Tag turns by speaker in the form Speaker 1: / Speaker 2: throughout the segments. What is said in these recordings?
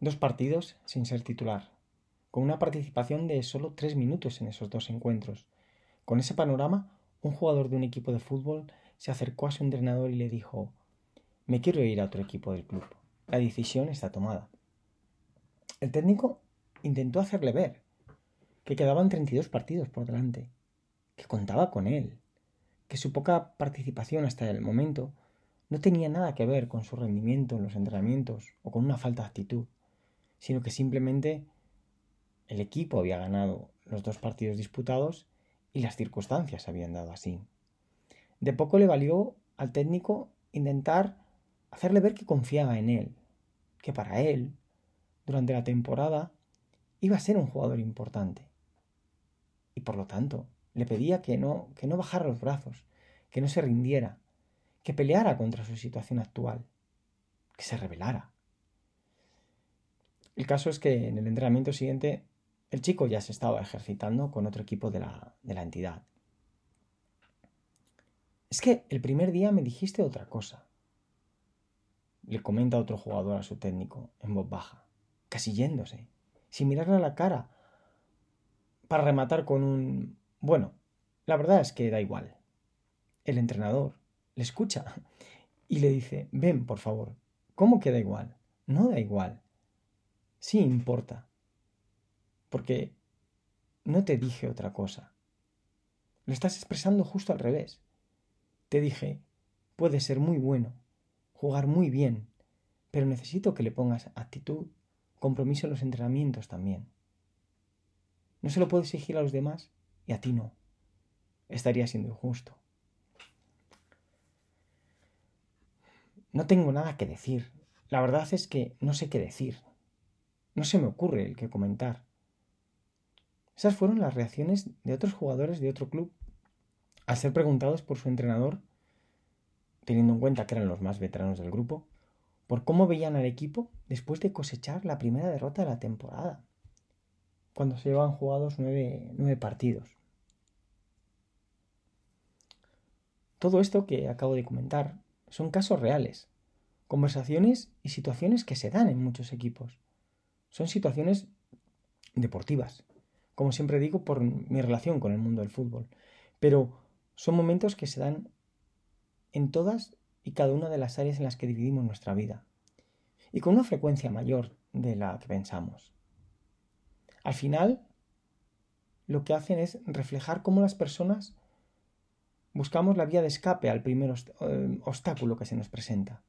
Speaker 1: Dos partidos sin ser titular, con una participación de solo tres minutos en esos dos encuentros. Con ese panorama, un jugador de un equipo de fútbol se acercó a su entrenador y le dijo Me quiero ir a otro equipo del club. La decisión está tomada. El técnico intentó hacerle ver que quedaban 32 partidos por delante, que contaba con él, que su poca participación hasta el momento no tenía nada que ver con su rendimiento en los entrenamientos o con una falta de actitud, sino que simplemente el equipo había ganado los dos partidos disputados y las circunstancias habían dado así. De poco le valió al técnico intentar hacerle ver que confiaba en él, que para él, durante la temporada, iba a ser un jugador importante. Y por lo tanto, le pedía que no, que no bajara los brazos, que no se rindiera, que peleara contra su situación actual, que se rebelara. El caso es que en el entrenamiento siguiente el chico ya se estaba ejercitando con otro equipo de la, de la entidad. Es que el primer día me dijiste otra cosa. Le comenta otro jugador a su técnico en voz baja, casi yéndose, sin mirarle a la cara, para rematar con un... Bueno, la verdad es que da igual. El entrenador le escucha y le dice, ven, por favor. ¿Cómo que da igual? No da igual. Sí importa. Porque no te dije otra cosa. Lo estás expresando justo al revés. Te dije, puede ser muy bueno, jugar muy bien, pero necesito que le pongas actitud, compromiso en los entrenamientos también. No se lo puedo exigir a los demás y a ti no. Estaría siendo injusto. No tengo nada que decir. La verdad es que no sé qué decir. No se me ocurre el que comentar. Esas fueron las reacciones de otros jugadores de otro club al ser preguntados por su entrenador, teniendo en cuenta que eran los más veteranos del grupo, por cómo veían al equipo después de cosechar la primera derrota de la temporada, cuando se llevan jugados nueve, nueve partidos. Todo esto que acabo de comentar son casos reales, conversaciones y situaciones que se dan en muchos equipos. Son situaciones deportivas, como siempre digo, por mi relación con el mundo del fútbol. Pero son momentos que se dan en todas y cada una de las áreas en las que dividimos nuestra vida, y con una frecuencia mayor de la que pensamos. Al final, lo que hacen es reflejar cómo las personas buscamos la vía de escape al primer eh, obstáculo que se nos presenta.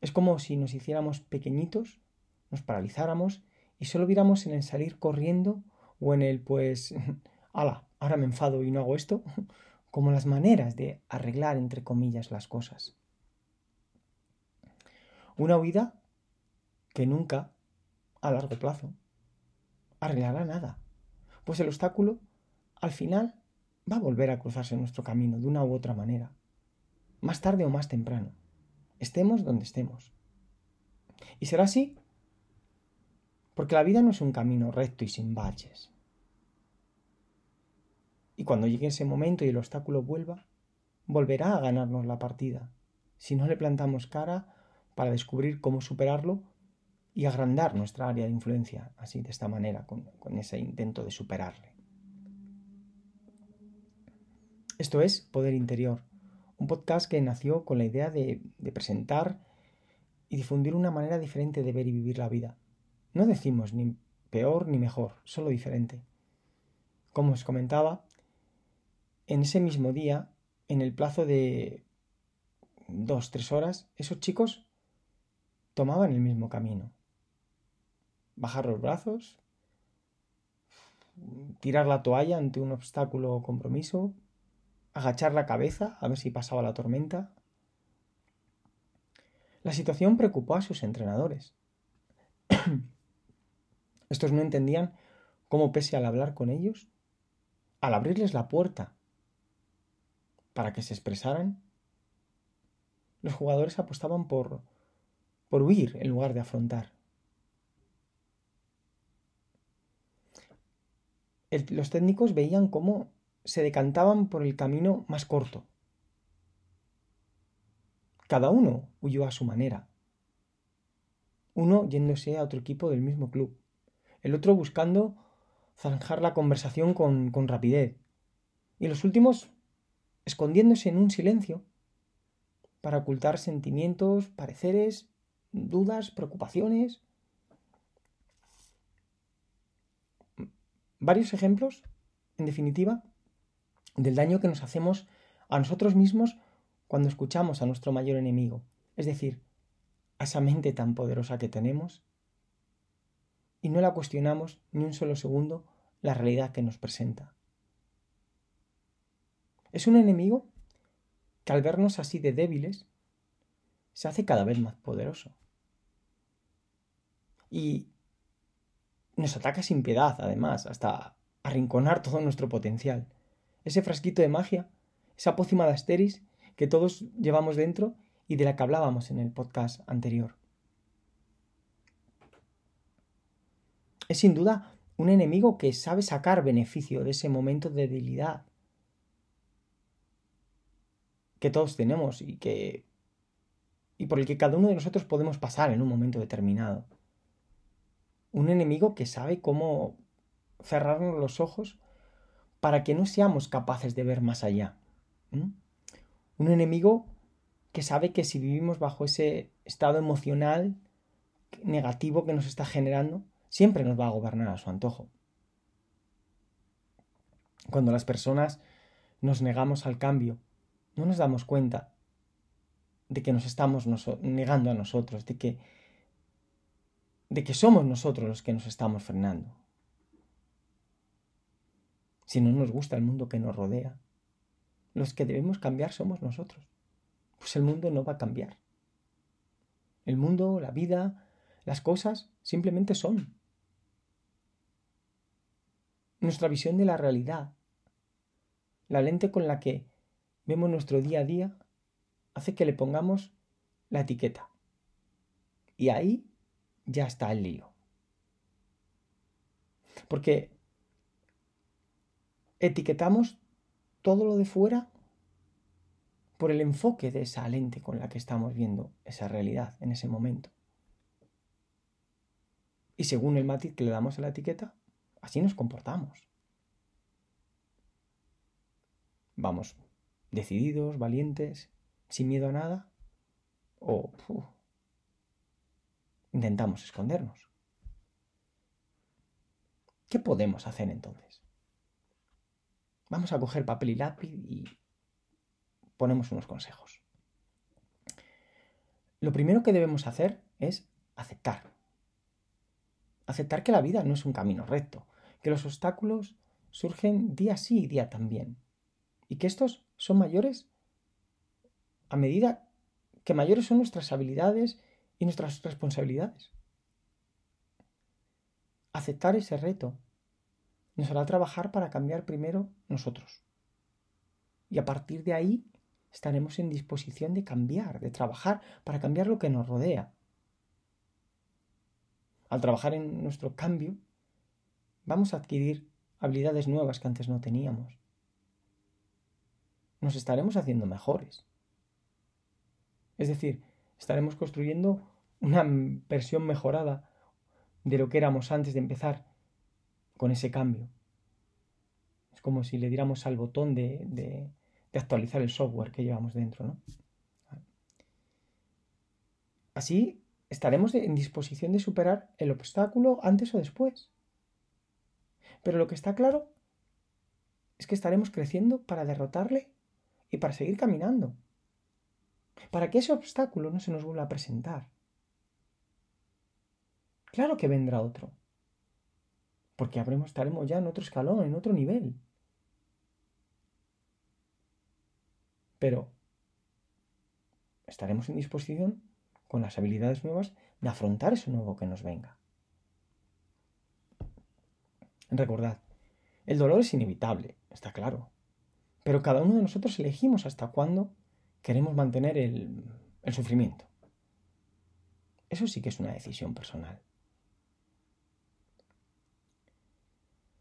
Speaker 1: Es como si nos hiciéramos pequeñitos, nos paralizáramos y solo viéramos en el salir corriendo o en el pues, ala, ahora me enfado y no hago esto, como las maneras de arreglar, entre comillas, las cosas. Una huida que nunca, a largo plazo, arreglará nada, pues el obstáculo, al final, va a volver a cruzarse en nuestro camino de una u otra manera, más tarde o más temprano, estemos donde estemos. Y será así, porque la vida no es un camino recto y sin baches. Y cuando llegue ese momento y el obstáculo vuelva, volverá a ganarnos la partida, si no le plantamos cara para descubrir cómo superarlo y agrandar nuestra área de influencia, así de esta manera, con, ese intento de superarle. Esto es Poder Interior, un podcast que nació con la idea de, presentar y difundir una manera diferente de ver y vivir la vida. No decimos ni peor ni mejor, solo diferente. Como os comentaba, en ese mismo día, en el plazo de dos, tres horas, esos chicos tomaban el mismo camino. Bajar los brazos, tirar la toalla ante un obstáculo o compromiso, agachar la cabeza a ver si pasaba la tormenta. La situación preocupó a sus entrenadores. Estos no entendían cómo pese al hablar con ellos, al abrirles la puerta para que se expresaran, los jugadores apostaban por, por huir en lugar de afrontar. los técnicos veían cómo se decantaban por el camino más corto. Cada uno huyó a su manera. uno yéndose a otro equipo del mismo club, el otro buscando zanjar la conversación con, rapidez, y los últimos escondiéndose en un silencio para ocultar sentimientos, pareceres, dudas, preocupaciones. Varios ejemplos, en definitiva, del daño que nos hacemos a nosotros mismos cuando escuchamos a nuestro mayor enemigo, es decir, a esa mente tan poderosa que tenemos y no la cuestionamos ni un solo segundo la realidad que nos presenta. Es un enemigo que al vernos así de débiles, se hace cada vez más poderoso. Y nos ataca sin piedad, además, hasta arrinconar todo nuestro potencial. Ese frasquito de magia, esa pócima de Asteris que todos llevamos dentro y de la que hablábamos en el podcast anterior. Es sin duda un enemigo que sabe sacar beneficio de ese momento de debilidad que todos tenemos y que y por el que cada uno de nosotros podemos pasar en un momento determinado. Un enemigo que sabe cómo cerrarnos los ojos para que no seamos capaces de ver más allá. Un enemigo que sabe que si vivimos bajo ese estado emocional negativo que nos está generando, siempre nos va a gobernar a su antojo. Cuando las personas nos negamos al cambio, no nos damos cuenta de que nos estamos negando a nosotros, de que, de que somos nosotros los que nos estamos frenando. Si no nos gusta el mundo que nos rodea, los que debemos cambiar somos nosotros. Pues el mundo no va a cambiar. El mundo, la vida, las cosas simplemente son. Nuestra visión de la realidad, la lente con la que vemos nuestro día a día, hace que le pongamos la etiqueta. Y ahí ya está el lío. Porque etiquetamos todo lo de fuera por el enfoque de esa lente con la que estamos viendo esa realidad en ese momento. Y según el matiz que le damos a la etiqueta, así nos comportamos. Vamos decididos, valientes, sin miedo a nada, o intentamos escondernos. ¿Qué podemos hacer entonces? Vamos a coger papel y lápiz y ponemos unos consejos. Lo primero que debemos hacer es aceptar. Aceptar que la vida no es un camino recto, que los obstáculos surgen día sí y día también, y que estos son mayores a medida que mayores son nuestras habilidades y nuestras responsabilidades. Aceptar ese reto nos hará trabajar para cambiar primero nosotros. Y a partir de ahí estaremos en disposición de cambiar, de trabajar para cambiar lo que nos rodea. Al trabajar en nuestro cambio, vamos a adquirir habilidades nuevas que antes no teníamos nos estaremos haciendo mejores. Es decir, estaremos construyendo una versión mejorada de lo que éramos antes de empezar con ese cambio. Es como si le diéramos al botón de, actualizar el software que llevamos dentro. ¿no? Así estaremos en disposición de superar el obstáculo antes o después. Pero lo que está claro es que estaremos creciendo para derrotarle y para seguir caminando. Para que ese obstáculo no se nos vuelva a presentar. Claro que vendrá otro. Porque habremos, estaremos ya en otro escalón, en otro nivel. Pero estaremos en disposición, con las habilidades nuevas, de afrontar eso nuevo que nos venga. Recordad, el dolor es inevitable, está claro. Pero cada uno de nosotros elegimos hasta cuándo queremos mantener el, el sufrimiento. Eso sí que es una decisión personal.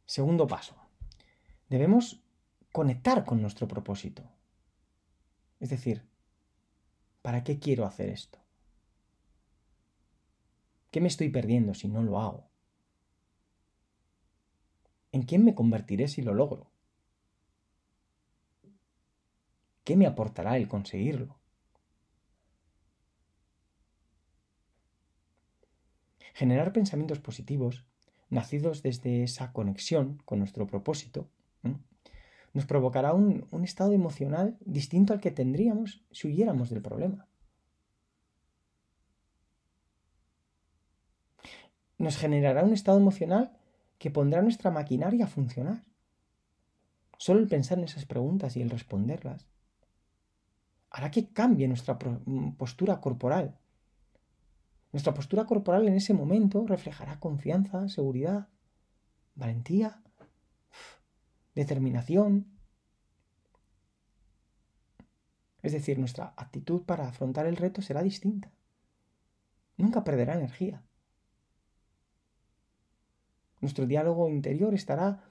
Speaker 1: Segundo paso. Debemos conectar con nuestro propósito. Es decir, ¿para qué quiero hacer esto? ¿Qué me estoy perdiendo si no lo hago? ¿En quién me convertiré si lo logro? ¿Qué me aportará el conseguirlo? Generar pensamientos positivos, nacidos desde esa conexión con nuestro propósito, nos provocará un, un estado emocional distinto al que tendríamos si huyéramos del problema. Nos generará un estado emocional que pondrá nuestra maquinaria a funcionar. Solo el pensar en esas preguntas y el responderlas hará que cambie nuestra postura corporal. Nuestra postura corporal en ese momento reflejará confianza, seguridad, valentía, determinación. Es decir, nuestra actitud para afrontar el reto será distinta. Nunca perderá energía. Nuestro diálogo interior estará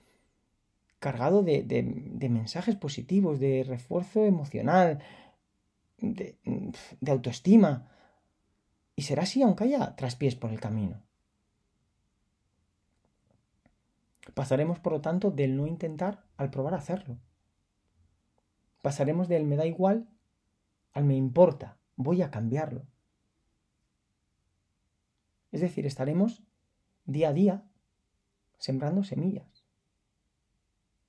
Speaker 1: cargado de, mensajes positivos, de refuerzo emocional, de, autoestima. Y será así aunque haya traspiés por el camino. Pasaremos, por lo tanto, del no intentar al probar hacerlo. Pasaremos del me da igual al me importa, voy a cambiarlo. Es decir, estaremos día a día sembrando semillas.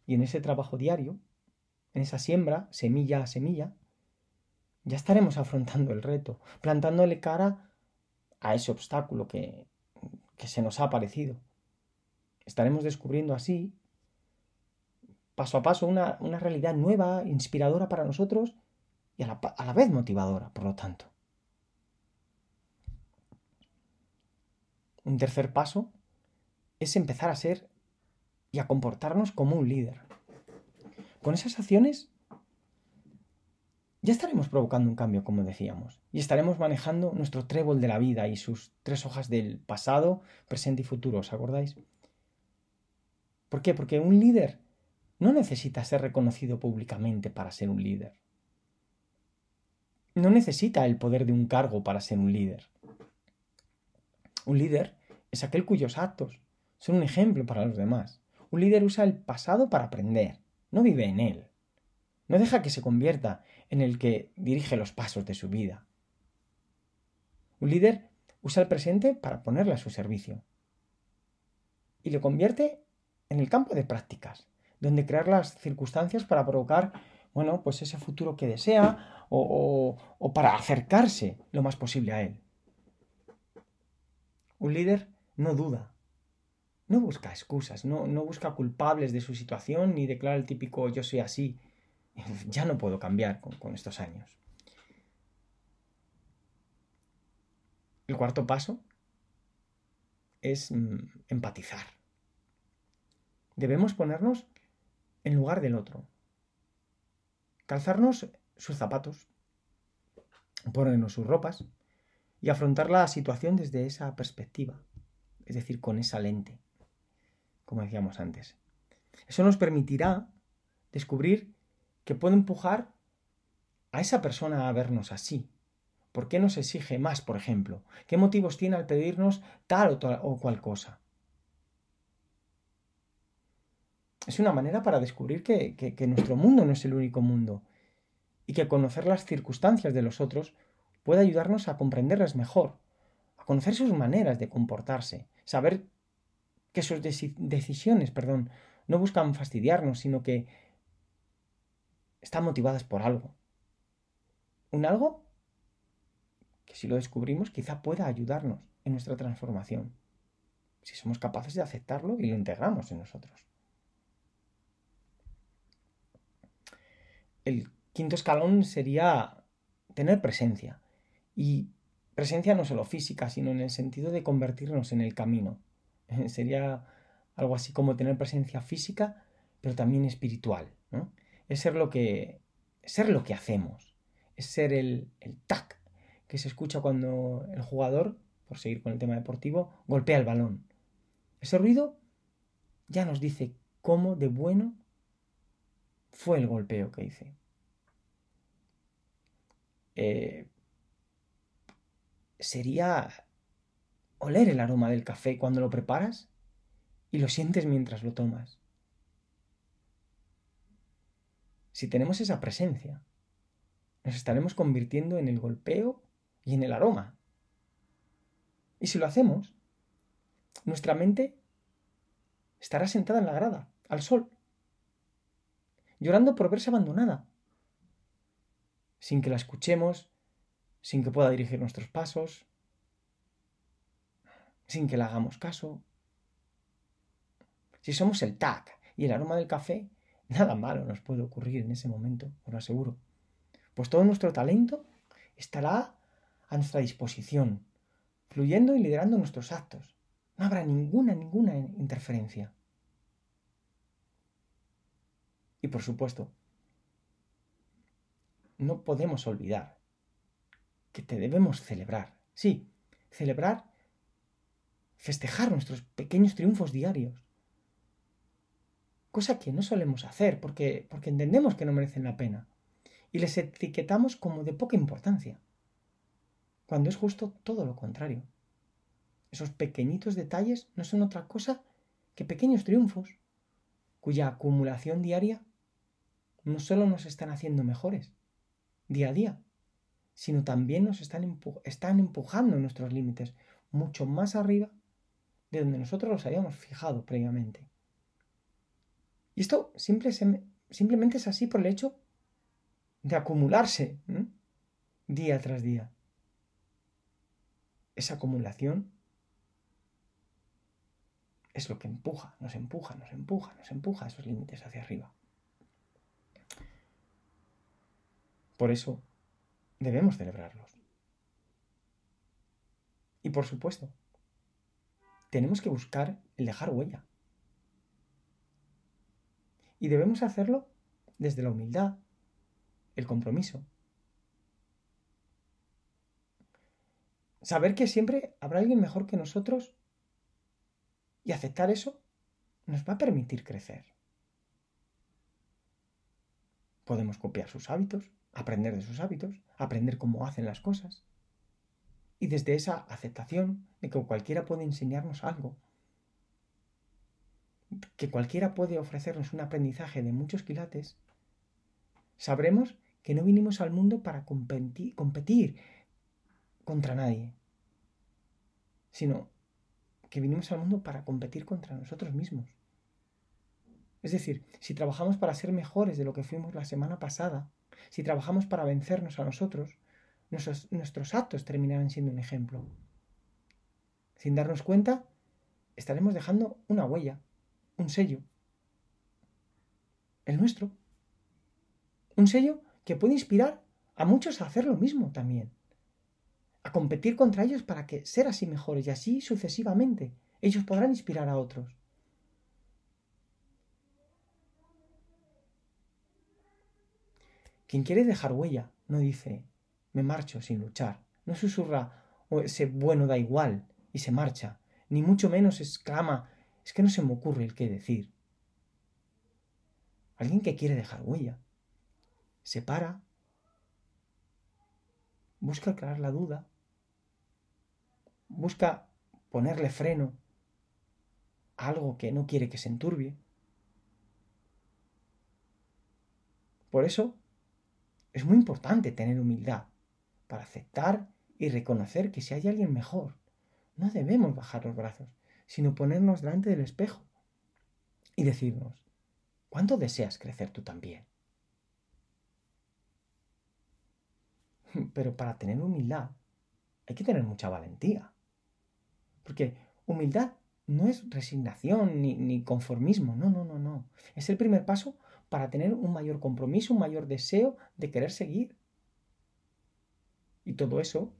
Speaker 1: Y en ese trabajo diario, en esa siembra, semilla a semilla, ya estaremos afrontando el reto, plantándole cara a ese obstáculo que, que se nos ha aparecido. Estaremos descubriendo así, paso a paso, una, una realidad nueva, inspiradora para nosotros y a la, a la vez motivadora, por lo tanto. Un tercer paso es empezar a ser y a comportarnos como un líder. Con esas acciones ya estaremos provocando un cambio, como decíamos, y estaremos manejando nuestro trébol de la vida y sus tres hojas del pasado, presente y futuro, ¿os acordáis? ¿Por qué? Porque un líder no necesita ser reconocido públicamente para ser un líder. No necesita el poder de un cargo para ser un líder. Un líder es aquel cuyos actos son un ejemplo para los demás. Un líder usa el pasado para aprender, no vive en él. No deja que se convierta en el que dirige los pasos de su vida. Un líder usa el presente para ponerle a su servicio. Y lo convierte en el campo de prácticas, donde crear las circunstancias para provocar, bueno, pues ese futuro que desea o, o para acercarse lo más posible a él. Un líder no duda, no busca excusas, no, no busca culpables de su situación ni declara el típico yo soy así, ya no puedo cambiar con, estos años. El cuarto paso es mm, empatizar. Debemos ponernos en lugar del otro. Calzarnos sus zapatos, ponernos sus ropas y afrontar la situación desde esa perspectiva, es decir, con esa lente, como decíamos antes. Eso nos permitirá descubrir que puede empujar a esa persona a vernos así. ¿Por qué nos exige más, por ejemplo? ¿Qué motivos tiene al pedirnos tal o, cual cosa? Es una manera para descubrir que, que nuestro mundo no es el único mundo y que conocer las circunstancias de los otros puede ayudarnos a comprenderlas mejor, a conocer sus maneras de comportarse, saber que sus decisiones, perdón, no buscan fastidiarnos, sino que están motivadas por algo. Un algo que si lo descubrimos quizá pueda ayudarnos en nuestra transformación, si somos capaces de aceptarlo y lo integramos en nosotros. El quinto escalón sería tener presencia. Y presencia no solo física, sino en el sentido de convertirnos en el camino. Sería algo así como tener presencia física, pero también espiritual. ¿no? Es ser lo que, ser lo que hacemos, es ser el, el tac que se escucha cuando el jugador, por seguir con el tema deportivo, golpea el balón. Ese ruido ya nos dice cómo de bueno fue el golpeo que hice. Eh, sería oler el aroma del café cuando lo preparas y lo sientes mientras lo tomas. Si tenemos esa presencia, nos estaremos convirtiendo en el golpeo y en el aroma. Y si lo hacemos, nuestra mente estará sentada en la grada, al sol, llorando por verse abandonada, sin que la escuchemos, sin que pueda dirigir nuestros pasos, sin que le hagamos caso. Si somos el tac y el aroma del café, nada malo nos puede ocurrir en ese momento, os lo aseguro. Pues todo nuestro talento estará a nuestra disposición, fluyendo y liderando nuestros actos. No habrá ninguna, ninguna interferencia. Y por supuesto, no podemos olvidar que te debemos celebrar. Sí, celebrar, festejar nuestros pequeños triunfos diarios. Cosa que no solemos hacer porque, porque entendemos que no merecen la pena. Y les etiquetamos como de poca importancia. Cuando es justo todo lo contrario. Esos pequeñitos detalles no son otra cosa que pequeños triunfos, cuya acumulación diaria no solo nos están haciendo mejores día a día, sino también nos están, están empujando nuestros límites mucho más arriba de donde nosotros los habíamos fijado previamente. Y esto simplemente es así por el hecho de acumularse día tras día. Esa acumulación es lo que empuja, nos empuja, nos empuja, nos empuja esos límites hacia arriba. Por eso debemos celebrarlos. Y por supuesto, tenemos que buscar el dejar huella. Y debemos hacerlo desde la humildad, el compromiso. Saber que siempre habrá alguien mejor que nosotros y aceptar eso nos va a permitir crecer. Podemos copiar sus hábitos, aprender de sus hábitos, aprender cómo hacen las cosas. Y desde esa aceptación de que cualquiera puede enseñarnos algo, que cualquiera puede ofrecernos un aprendizaje de muchos quilates, sabremos que no vinimos al mundo para competir, contra nadie, sino que vinimos al mundo para competir contra nosotros mismos. Es decir, si trabajamos para ser mejores de lo que fuimos la semana pasada, si trabajamos para vencernos a nosotros, nuestros, actos terminarán siendo un ejemplo. Sin darnos cuenta, estaremos dejando una huella, un sello. El nuestro. Un sello que puede inspirar a muchos a hacer lo mismo también. A competir contra ellos para que ser así mejores y así sucesivamente. Ellos podrán inspirar a otros. Quien quiere dejar huella no dice, me marcho sin luchar. No susurra, o ese bueno da igual y se marcha. Ni mucho menos exclama, es que no se me ocurre el qué decir. Alguien que quiere dejar huella. Se para, busca aclarar la duda, busca ponerle freno a algo que no quiere que se enturbie. Por eso es muy importante tener humildad para aceptar y reconocer que si hay alguien mejor, no debemos bajar los brazos, sino ponernos delante del espejo y decirnos, ¿cuánto deseas crecer tú también? Pero para tener humildad hay que tener mucha valentía. Porque humildad no es resignación ni, conformismo, no, no, no, no. Es el primer paso para tener un mayor compromiso, un mayor deseo de querer seguir. Y todo eso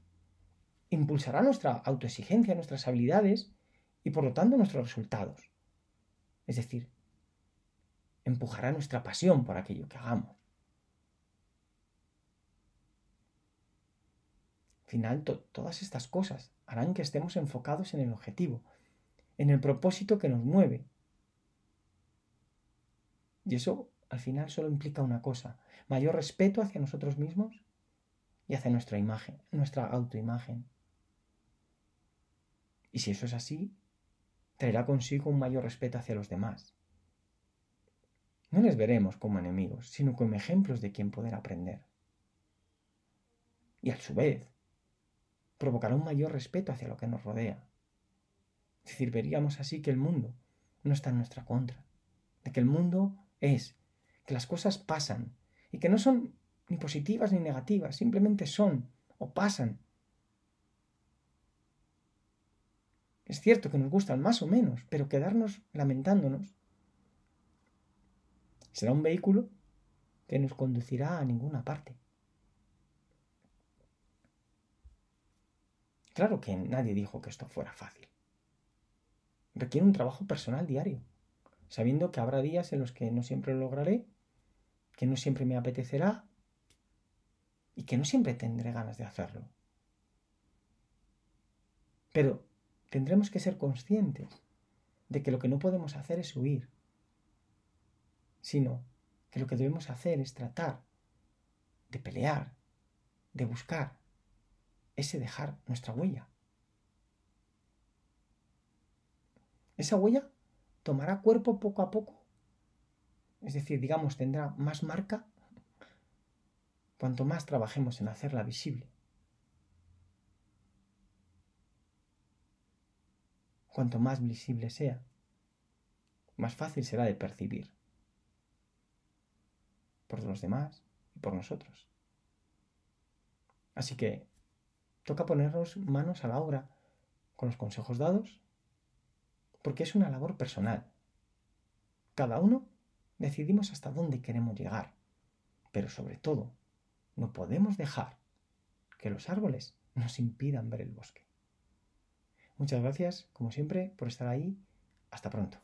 Speaker 1: impulsará nuestra autoexigencia, nuestras habilidades y por lo tanto nuestros resultados. Es decir, empujará nuestra pasión por aquello que hagamos. Al final, todas estas cosas harán que estemos enfocados en el objetivo, en el propósito que nos mueve. Y eso al final solo implica una cosa, mayor respeto hacia nosotros mismos y hacia nuestra imagen, nuestra autoimagen. Y Y si eso es así, traerá consigo un mayor respeto hacia los demás. No les veremos como enemigos, sino como ejemplos de quien poder aprender. Y a su vez, provocará un mayor respeto hacia lo que nos rodea. Es decir, veríamos así que el mundo no está en nuestra contra, de que el mundo es, que las cosas pasan y que no son ni positivas ni negativas, simplemente son o pasan. Es cierto que nos gustan más o menos, pero quedarnos lamentándonos será un vehículo que nos conducirá a ninguna parte. Claro que nadie dijo que esto fuera fácil. Requiere un trabajo personal diario, sabiendo que habrá días en los que no siempre lo lograré, que no siempre me apetecerá y que no siempre tendré ganas de hacerlo. Pero tendremos que ser conscientes de que lo que no podemos hacer es huir, sino que lo que debemos hacer es tratar de pelear, de buscar ese dejar nuestra huella. Esa huella tomará cuerpo poco a poco. Es decir, digamos, tendrá más marca cuanto más trabajemos en hacerla visible. Cuanto más visible sea, más fácil será de percibir por los demás y por nosotros. Así que toca ponernos manos a la obra con los consejos dados, porque es una labor personal. Cada uno decidimos hasta dónde queremos llegar, pero sobre todo no podemos dejar que los árboles nos impidan ver el bosque. Muchas gracias, como siempre, por estar ahí. Hasta pronto.